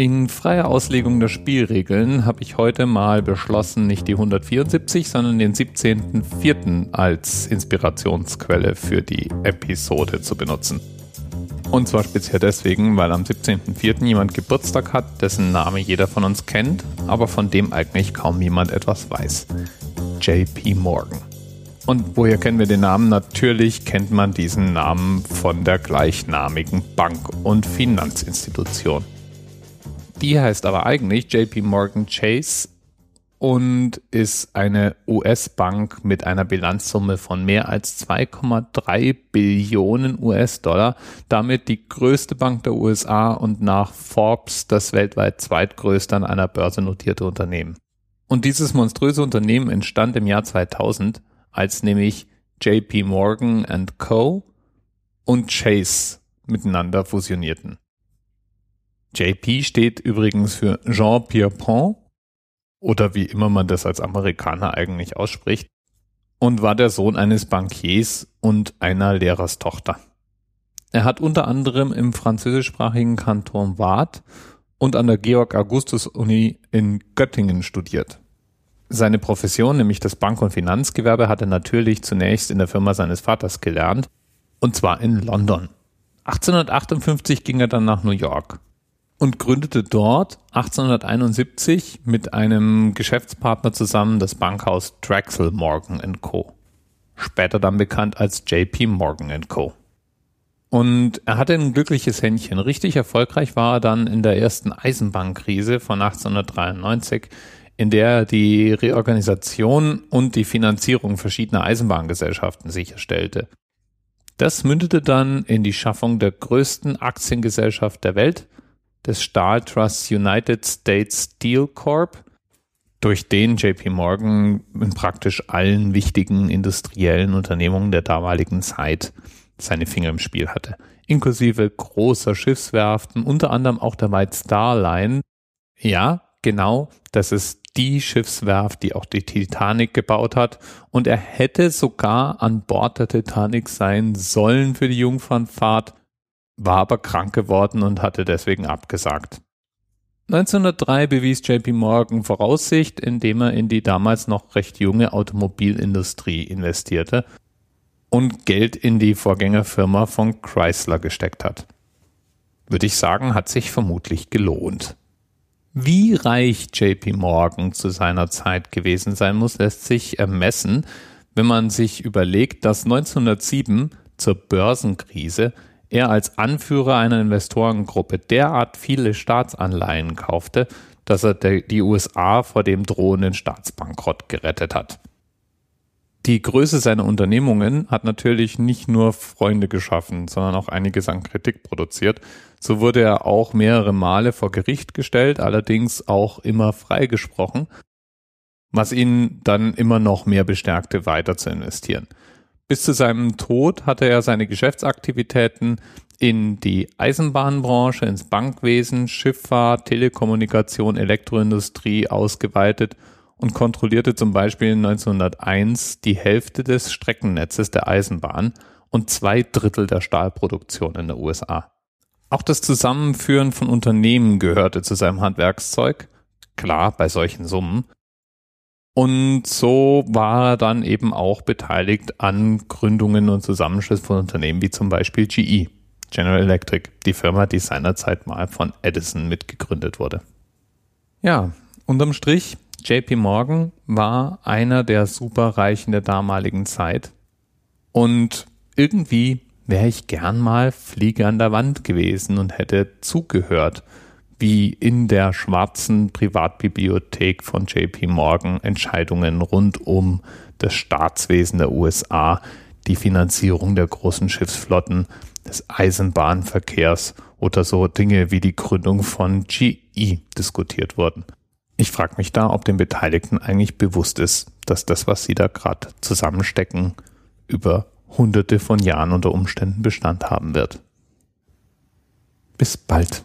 In freier Auslegung der Spielregeln habe ich heute mal beschlossen, nicht die 174, sondern den 17.04. als Inspirationsquelle für die Episode zu benutzen. Und zwar speziell deswegen, weil am 17.04. jemand Geburtstag hat, dessen Name jeder von uns kennt, aber von dem eigentlich kaum jemand etwas weiß. JP Morgan. Und woher kennen wir den Namen? Natürlich kennt man diesen Namen von der gleichnamigen Bank- und Finanzinstitution. Die heißt aber eigentlich JP Morgan Chase und ist eine US-Bank mit einer Bilanzsumme von mehr als 2,3 Billionen US-Dollar, damit die größte Bank der USA und nach Forbes das weltweit zweitgrößte an einer Börse notierte Unternehmen. Und dieses monströse Unternehmen entstand im Jahr 2000, als nämlich JP Morgan Co. und Chase miteinander fusionierten. JP steht übrigens für Jean Pierpont oder wie immer man das als Amerikaner eigentlich ausspricht und war der Sohn eines Bankiers und einer Lehrerstochter. Er hat unter anderem im französischsprachigen Kanton Waadt und an der Georg Augustus Uni in Göttingen studiert. Seine Profession, nämlich das Bank- und Finanzgewerbe, hat er natürlich zunächst in der Firma seines Vaters gelernt, und zwar in London. 1858 ging er dann nach New York und gründete dort 1871 mit einem Geschäftspartner zusammen das Bankhaus Drexel Morgan Co. Später dann bekannt als JP Morgan Co. Und er hatte ein glückliches Händchen. Richtig erfolgreich war er dann in der ersten Eisenbahnkrise von 1893, in der er die Reorganisation und die Finanzierung verschiedener Eisenbahngesellschaften sicherstellte. Das mündete dann in die Schaffung der größten Aktiengesellschaft der Welt – des Stahltrusts United States Steel Corp, durch den JP Morgan in praktisch allen wichtigen industriellen Unternehmungen der damaligen Zeit seine Finger im Spiel hatte, inklusive großer Schiffswerften, unter anderem auch der White Star Line. Ja, genau, das ist die Schiffswerft, die auch die Titanic gebaut hat. Und er hätte sogar an Bord der Titanic sein sollen für die Jungfernfahrt, war aber krank geworden und hatte deswegen abgesagt. 1903 bewies JP Morgan Voraussicht, indem er in die damals noch recht junge Automobilindustrie investierte und Geld in die Vorgängerfirma von Chrysler gesteckt hat. Würde ich sagen, hat sich vermutlich gelohnt. Wie reich JP Morgan zu seiner Zeit gewesen sein muss, lässt sich ermessen, wenn man sich überlegt, dass 1907 zur Börsenkrise er als Anführer einer Investorengruppe derart viele Staatsanleihen kaufte, dass er die USA vor dem drohenden Staatsbankrott gerettet hat. Die Größe seiner Unternehmungen hat natürlich nicht nur Freunde geschaffen, sondern auch einiges an Kritik produziert. So wurde er auch mehrere Male vor Gericht gestellt, allerdings auch immer freigesprochen, was ihn dann immer noch mehr bestärkte, weiter zu investieren. Bis zu seinem Tod hatte er seine Geschäftsaktivitäten in die Eisenbahnbranche, ins Bankwesen, Schifffahrt, Telekommunikation, Elektroindustrie ausgeweitet und kontrollierte zum Beispiel 1901 die Hälfte des Streckennetzes der Eisenbahn und zwei Drittel der Stahlproduktion in der USA. Auch das Zusammenführen von Unternehmen gehörte zu seinem Handwerkszeug, klar bei solchen Summen, und so war er dann eben auch beteiligt an Gründungen und Zusammenschluss von Unternehmen wie zum Beispiel GE, General Electric, die Firma, die seinerzeit mal von Edison mitgegründet wurde. Ja, unterm Strich, JP Morgan war einer der Superreichen der damaligen Zeit. Und irgendwie wäre ich gern mal Fliege an der Wand gewesen und hätte zugehört wie in der schwarzen Privatbibliothek von JP Morgan Entscheidungen rund um das Staatswesen der USA, die Finanzierung der großen Schiffsflotten, des Eisenbahnverkehrs oder so Dinge wie die Gründung von GE diskutiert wurden. Ich frage mich da, ob den Beteiligten eigentlich bewusst ist, dass das, was sie da gerade zusammenstecken, über hunderte von Jahren unter Umständen Bestand haben wird. Bis bald.